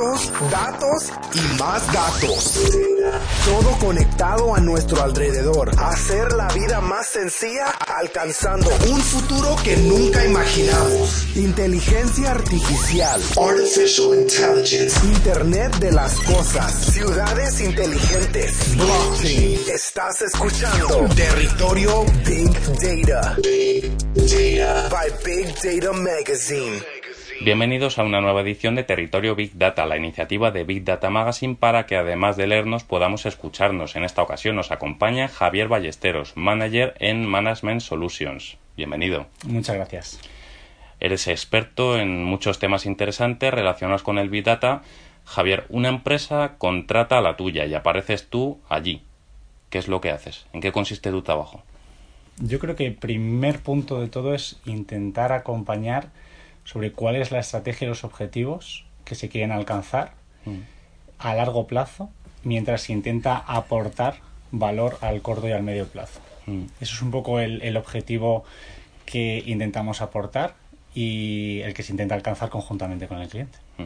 Datos, datos y más datos. Todo conectado a nuestro alrededor. Hacer la vida más sencilla alcanzando un futuro que nunca imaginamos. Inteligencia artificial. Artificial Intelligence. Internet de las cosas. Ciudades inteligentes. Blockchain. Estás escuchando Territorio Big Data. Big Data. By Big Data Magazine. Bienvenidos a una nueva edición de Territorio Big Data, la iniciativa de Big Data Magazine para que además de leernos podamos escucharnos. En esta ocasión nos acompaña Javier Ballesteros, manager en Management Solutions. Bienvenido. Muchas gracias. Eres experto en muchos temas interesantes relacionados con el Big Data. Javier, una empresa contrata a la tuya y apareces tú allí. ¿Qué es lo que haces? ¿En qué consiste tu trabajo? Yo creo que el primer punto de todo es intentar acompañar sobre cuál es la estrategia y los objetivos que se quieren alcanzar mm. a largo plazo mientras se intenta aportar valor al corto y al medio plazo. Mm. Eso es un poco el, objetivo que intentamos aportar y el que se intenta alcanzar conjuntamente con el cliente. Mm.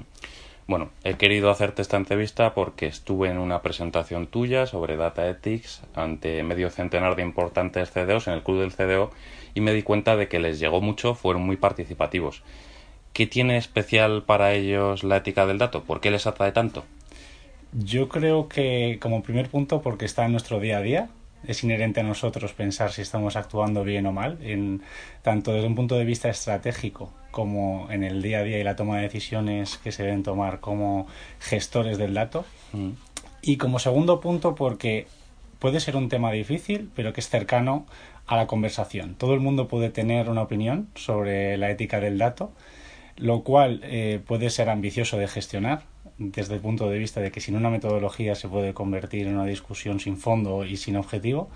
Bueno, he querido hacerte esta entrevista porque estuve en una presentación tuya sobre Data Ethics ante medio centenar de importantes CDOs en el club del CDO y me di cuenta de que les llegó mucho, fueron muy participativos. ¿Qué tiene especial para ellos la ética del dato? ¿Por qué les atrae tanto? Yo creo que como primer punto porque está en nuestro día a día. Es inherente a nosotros pensar si estamos actuando bien o mal, en, tanto desde un punto de vista estratégico como en el día a día y la toma de decisiones que se deben tomar como gestores del dato. Mm. Y como segundo punto porque puede ser un tema difícil, pero que es cercano a la conversación. Todo el mundo puede tener una opinión sobre la ética del dato lo cual eh, puede ser ambicioso de gestionar desde el punto de vista de que sin una metodología se puede convertir en una discusión sin fondo y sin objetivo,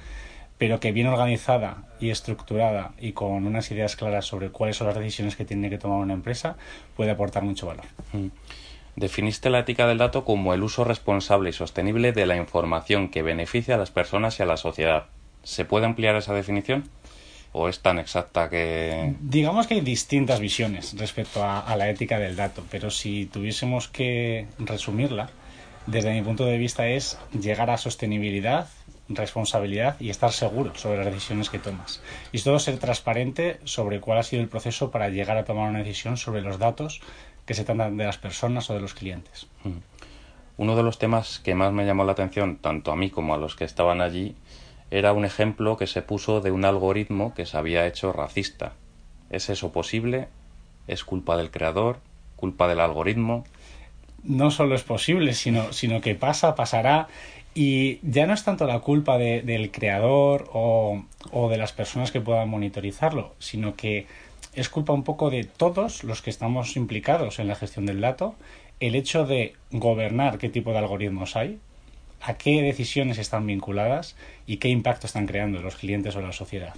pero que bien organizada y estructurada y con unas ideas claras sobre cuáles son las decisiones que tiene que tomar una empresa puede aportar mucho valor. Mm. Definiste la ética del dato como el uso responsable y sostenible de la información que beneficia a las personas y a la sociedad. ¿Se puede ampliar esa definición? O es tan exacta que... Digamos que hay distintas visiones respecto a, la ética del dato, pero si tuviésemos que resumirla, desde mi punto de vista es llegar a sostenibilidad, responsabilidad y estar seguro sobre las decisiones que tomas. Y todo ser transparente sobre cuál ha sido el proceso para llegar a tomar una decisión sobre los datos que se tratan de las personas o de los clientes. Mm. Uno de los temas que más me llamó la atención, tanto a mí como a los que estaban allí, era un ejemplo que se puso de un algoritmo que se había hecho racista. ¿Es eso posible? ¿Es culpa del creador? ¿Culpa del algoritmo? No solo es posible, sino, sino que pasa, pasará. Y ya no es tanto la culpa del creador o, o de las personas que puedan monitorizarlo, sino que es culpa un poco de todos los que estamos implicados en la gestión del dato, el hecho de gobernar qué tipo de algoritmos hay, a qué decisiones están vinculadas y qué impacto están creando los clientes o la sociedad.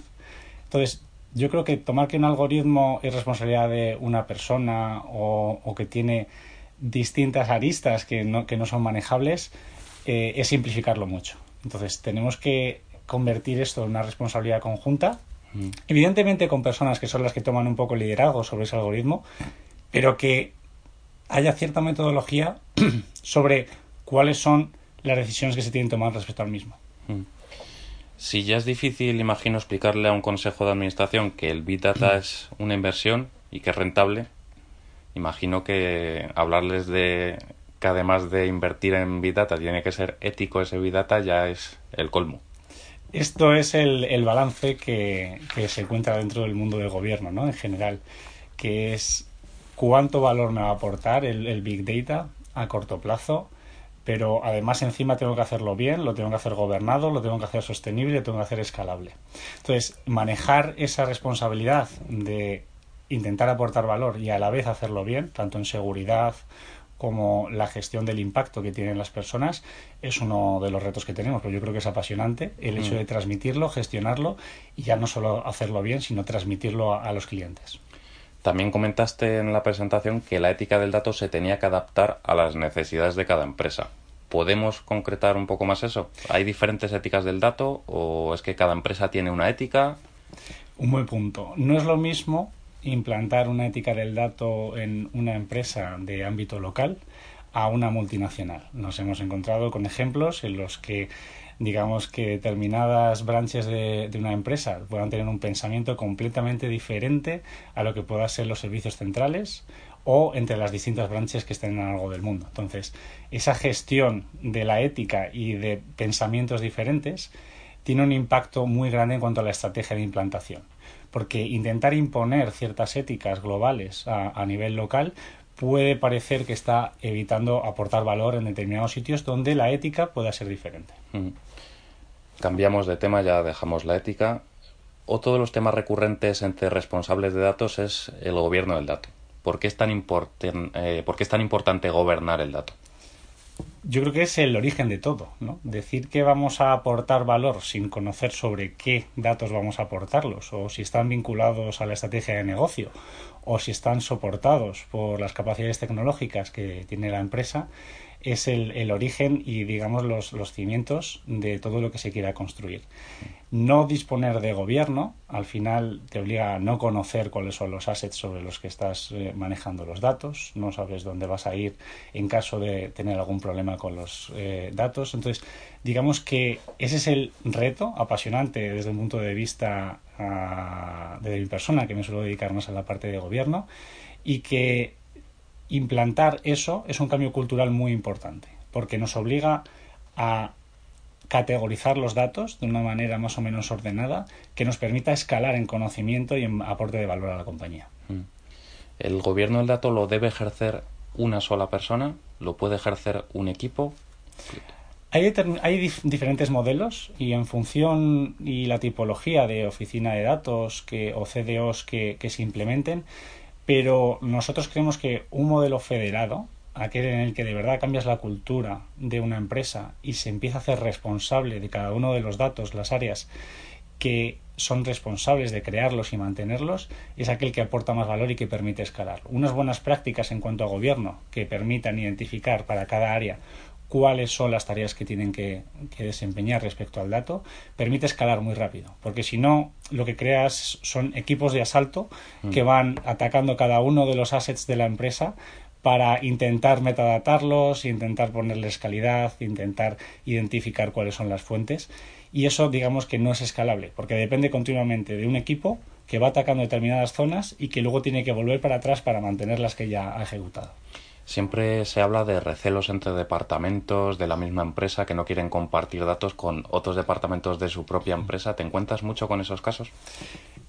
Entonces, yo creo que tomar que un algoritmo es responsabilidad de una persona o, que tiene distintas aristas que no, que no son manejables eh, es simplificarlo mucho. Entonces, tenemos que convertir esto en una responsabilidad conjunta, mm. evidentemente con personas que son las que toman un poco el liderazgo sobre ese algoritmo, pero que haya cierta metodología sobre cuáles son las decisiones que se tienen que tomar respecto al mismo. Mm. Si ya es difícil, imagino, explicarle a un consejo de administración que el Big Data es una inversión y que es rentable, imagino que hablarles de que además de invertir en Big Data tiene que ser ético ese Big Data ya es el colmo. Esto es el, el balance que, que, se encuentra dentro del mundo del gobierno, ¿no? En general, que es cuánto valor me va a aportar el, el Big Data a corto plazo, pero además encima tengo que hacerlo bien, lo tengo que hacer gobernado, lo tengo que hacer sostenible, lo tengo que hacer escalable. Entonces, manejar esa responsabilidad de intentar aportar valor y a la vez hacerlo bien, tanto en seguridad como la gestión del impacto que tienen las personas es uno de los retos que tenemos, pero yo creo que es apasionante el hecho mm. de transmitirlo, gestionarlo y ya no solo hacerlo bien, sino transmitirlo a, los clientes. También comentaste en la presentación que la ética del dato se tenía que adaptar a las necesidades de cada empresa. ¿Podemos concretar un poco más eso? ¿Hay diferentes éticas del dato o es que cada empresa tiene una ética? Un buen punto. No es lo mismo implantar una ética del dato en una empresa de ámbito local a una multinacional. Nos hemos encontrado con ejemplos en los que digamos que determinadas branches de, una empresa puedan tener un pensamiento completamente diferente a lo que puedan ser los servicios centrales o entre las distintas branches que estén en algo del mundo. Entonces, esa gestión de la ética y de pensamientos diferentes tiene un impacto muy grande en cuanto a la estrategia de implantación porque intentar imponer ciertas éticas globales a, nivel local puede parecer que está evitando aportar valor en determinados sitios donde la ética pueda ser diferente. Mm. Cambiamos de tema, ya dejamos la ética. Otro de los temas recurrentes entre responsables de datos es el gobierno del dato. ¿Por qué es tan, eh, ¿por qué es tan importante gobernar el dato? yo creo que es el origen de todo, ¿no? Decir que vamos a aportar valor sin conocer sobre qué datos vamos a aportarlos, o si están vinculados a la estrategia de negocio, o si están soportados por las capacidades tecnológicas que tiene la empresa, es el, el origen y, digamos, los, los, cimientos de todo lo que se quiera construir. No disponer de gobierno, al final, te obliga a no conocer cuáles son los assets sobre los que estás eh, manejando los datos, no sabes dónde vas a ir en caso de tener algún problema con los eh, datos. Entonces, digamos que ese es el reto apasionante desde el punto de vista ah, de mi persona, que me suelo dedicar más a la parte de gobierno, y que implantar eso es un cambio cultural muy importante, porque nos obliga a categorizar los datos de una manera más o menos ordenada que nos permita escalar en conocimiento y en aporte de valor a la compañía. Mm. ¿El gobierno del dato lo debe ejercer una sola persona? ¿Lo puede ejercer un equipo? Hay, hay diferentes modelos y en función y la tipología de oficina de datos que, o CDOs que, que se implementen, pero nosotros creemos que un modelo federado, aquel en el que de verdad cambias la cultura de una empresa y se empieza a hacer responsable de cada uno de los datos, las áreas que son responsables de crearlos y mantenerlos, es aquel que aporta más valor y que permite escalar. Unas buenas prácticas en cuanto a gobierno que permitan identificar para cada área cuáles son las tareas que tienen que, desempeñar respecto al dato, permite escalar muy rápido. Porque si no, lo que creas son equipos de asalto que mm. van atacando cada uno de los assets de la empresa para intentar metadatarlos, intentar ponerles calidad, intentar identificar cuáles son las fuentes. Y eso digamos que no es escalable, porque depende continuamente de un equipo que va atacando determinadas zonas y que luego tiene que volver para atrás para mantener las que ya ha ejecutado. Siempre se habla de recelos entre departamentos de la misma empresa que no quieren compartir datos con otros departamentos de su propia empresa. ¿Te encuentras mucho con esos casos?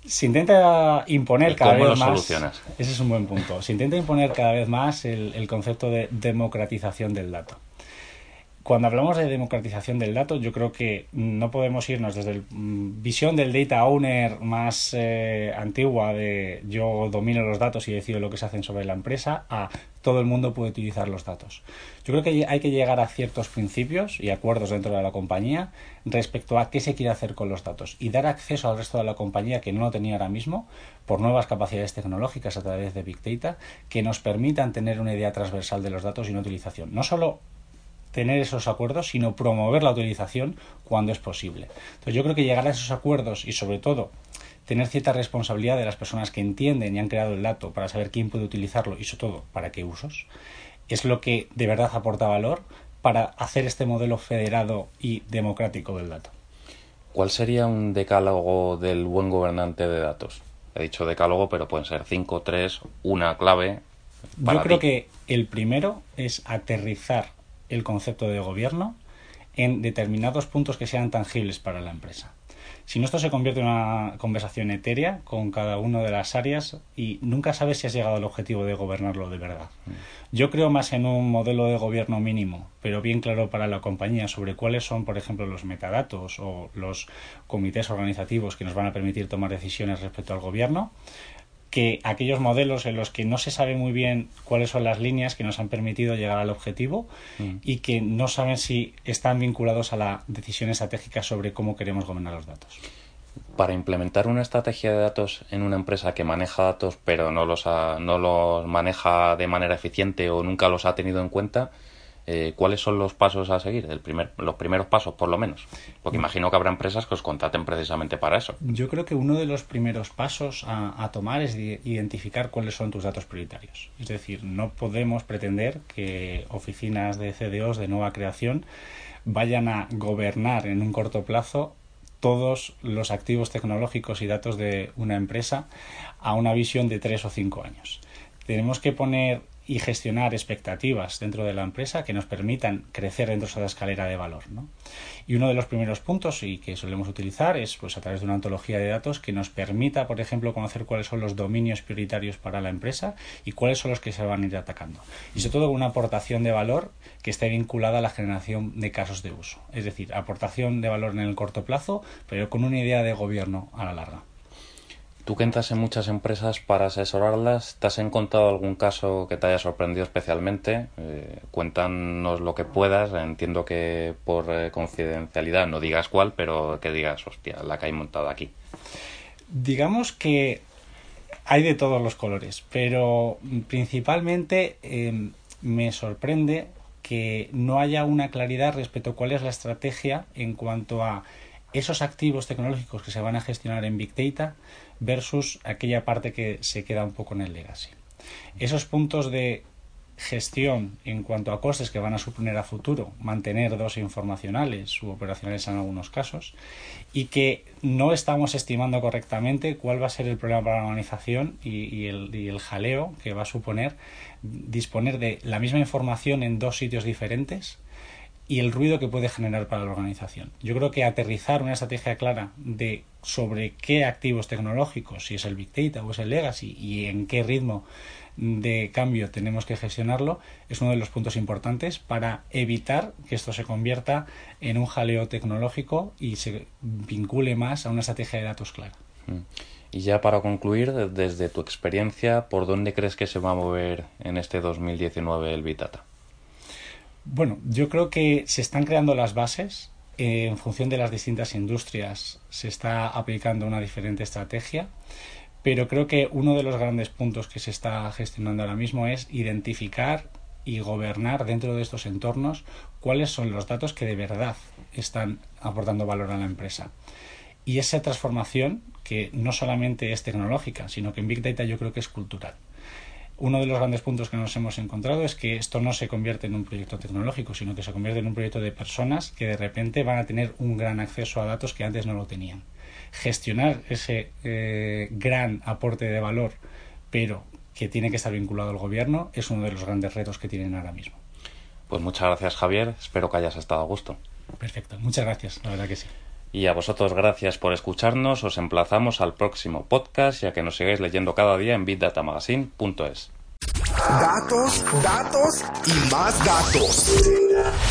Se intenta imponer cada vez más. Ese es un buen punto. Se intenta imponer cada vez más el concepto de democratización del dato cuando hablamos de democratización del dato, yo creo que no podemos irnos desde la mm, visión del data owner más eh, antigua de yo domino los datos y decido lo que se hacen sobre la empresa a todo el mundo puede utilizar los datos. Yo creo que hay que llegar a ciertos principios y acuerdos dentro de la compañía respecto a qué se quiere hacer con los datos y dar acceso al resto de la compañía que no lo tenía ahora mismo por nuevas capacidades tecnológicas a través de Big Data que nos permitan tener una idea transversal de los datos y una utilización. No solo tener esos acuerdos, sino promover la utilización cuando es posible. Entonces yo creo que llegar a esos acuerdos y sobre todo tener cierta responsabilidad de las personas que entienden y han creado el dato para saber quién puede utilizarlo y sobre todo para qué usos, es lo que de verdad aporta valor para hacer este modelo federado y democrático del dato. ¿Cuál sería un decálogo del buen gobernante de datos? He dicho decálogo, pero pueden ser cinco, tres, una clave. Yo creo que el primero es aterrizar el concepto de gobierno en determinados puntos que sean tangibles para la empresa. Si no, esto se convierte en una conversación etérea con cada una de las áreas y nunca sabes si has llegado al objetivo de gobernarlo de verdad. Mm. Yo creo más en un modelo de gobierno mínimo, pero bien claro para la compañía sobre cuáles son, por ejemplo, los metadatos o los comités organizativos que nos van a permitir tomar decisiones respecto al gobierno que aquellos modelos en los que no se sabe muy bien cuáles son las líneas que nos han permitido llegar al objetivo mm. y que no saben si están vinculados a la decisión estratégica sobre cómo queremos gobernar los datos. Para implementar una estrategia de datos en una empresa que maneja datos pero no los, no los maneja de manera eficiente o nunca los ha tenido en cuenta, eh, ¿cuáles son los pasos a seguir? El primer, los primeros pasos, por lo menos. Porque imagino que habrá empresas que os contraten precisamente para eso. Yo creo que uno de los primeros pasos a, tomar es identificar cuáles son tus datos prioritarios. Es decir, no podemos pretender que oficinas de CDOs de nueva creación vayan a gobernar en un corto plazo todos los activos tecnológicos y datos de una empresa a una visión de tres o cinco años. Tenemos que poner y gestionar expectativas dentro de la empresa que nos permitan crecer dentro de esa escalera de valor. ¿no? Y uno de los primeros puntos y que solemos utilizar es pues, a través de una antología de datos que nos permita, por ejemplo, conocer cuáles son los dominios prioritarios para la empresa y cuáles son los que se van a ir atacando. Y sobre todo una aportación de valor que esté vinculada a la generación de casos de uso. Es decir, aportación de valor en el corto plazo, pero con una idea de gobierno a la larga. Tú que entras en muchas empresas para asesorarlas, ¿te has encontrado algún caso que te haya sorprendido especialmente? Eh, cuéntanos lo que puedas. Entiendo que por eh, confidencialidad no digas cuál, pero que digas, hostia, la que hay montada aquí. Digamos que hay de todos los colores, pero principalmente em, me sorprende que no haya una claridad respecto a cuál es la estrategia en cuanto a esos activos tecnológicos que se van a gestionar en Big Data versus aquella parte que se queda un poco en el legacy. Esos puntos de gestión en cuanto a costes que van a suponer a futuro mantener dos informacionales u operacionales en algunos casos y que no estamos estimando correctamente cuál va a ser el problema para la organización y, el, y el jaleo que va a suponer disponer de la misma información en dos sitios diferentes y el ruido que puede generar para la organización. Yo creo que aterrizar una estrategia clara de sobre qué activos tecnológicos, si es el Big Data o es el Legacy y en qué ritmo de cambio tenemos que gestionarlo, es uno de los puntos importantes para evitar que esto se convierta en un jaleo tecnológico y se vincule más a una estrategia de datos clara. Mm. Y ya para concluir, desde tu experiencia, ¿por dónde crees que se va a mover en este 2019 el Big Data? Bueno, yo creo que se están creando las bases. Eh, en función de las distintas industrias se está aplicando una diferente estrategia, pero creo que uno de los grandes puntos que se está gestionando ahora mismo es identificar y gobernar dentro de estos entornos cuáles son los datos que de verdad están aportando valor a la empresa. Y esa transformación, que no solamente es tecnológica, sino que en Big Data yo creo que es cultural uno de los grandes puntos que nos hemos encontrado es que esto no se convierte en un proyecto tecnológico, sino que se convierte en un proyecto de personas que de repente van a tener un gran acceso a datos que antes no lo tenían. Gestionar ese eh, gran aporte de valor, pero que tiene que estar vinculado al gobierno, es uno de los grandes retos que tienen ahora mismo. Pues muchas gracias Javier, espero que hayas estado a gusto. Perfecto, muchas gracias, la verdad que sí. Y a vosotros gracias por escucharnos, os emplazamos al próximo podcast ya que nos sigáis leyendo cada día en bitdatamagazine.es. Datos, datos y más datos.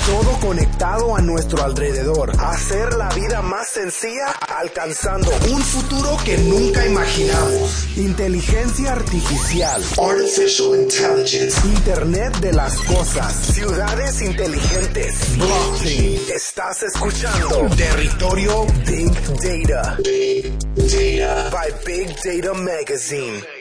Todo conectado a nuestro alrededor. Hacer la vida más sencilla alcanzando un futuro que nunca imaginamos. Inteligencia artificial. Artificial intelligence. Internet de las cosas. Ciudades inteligentes. Blockchain. Estás escuchando Territorio Big Data. Big Data. By Big Data Magazine.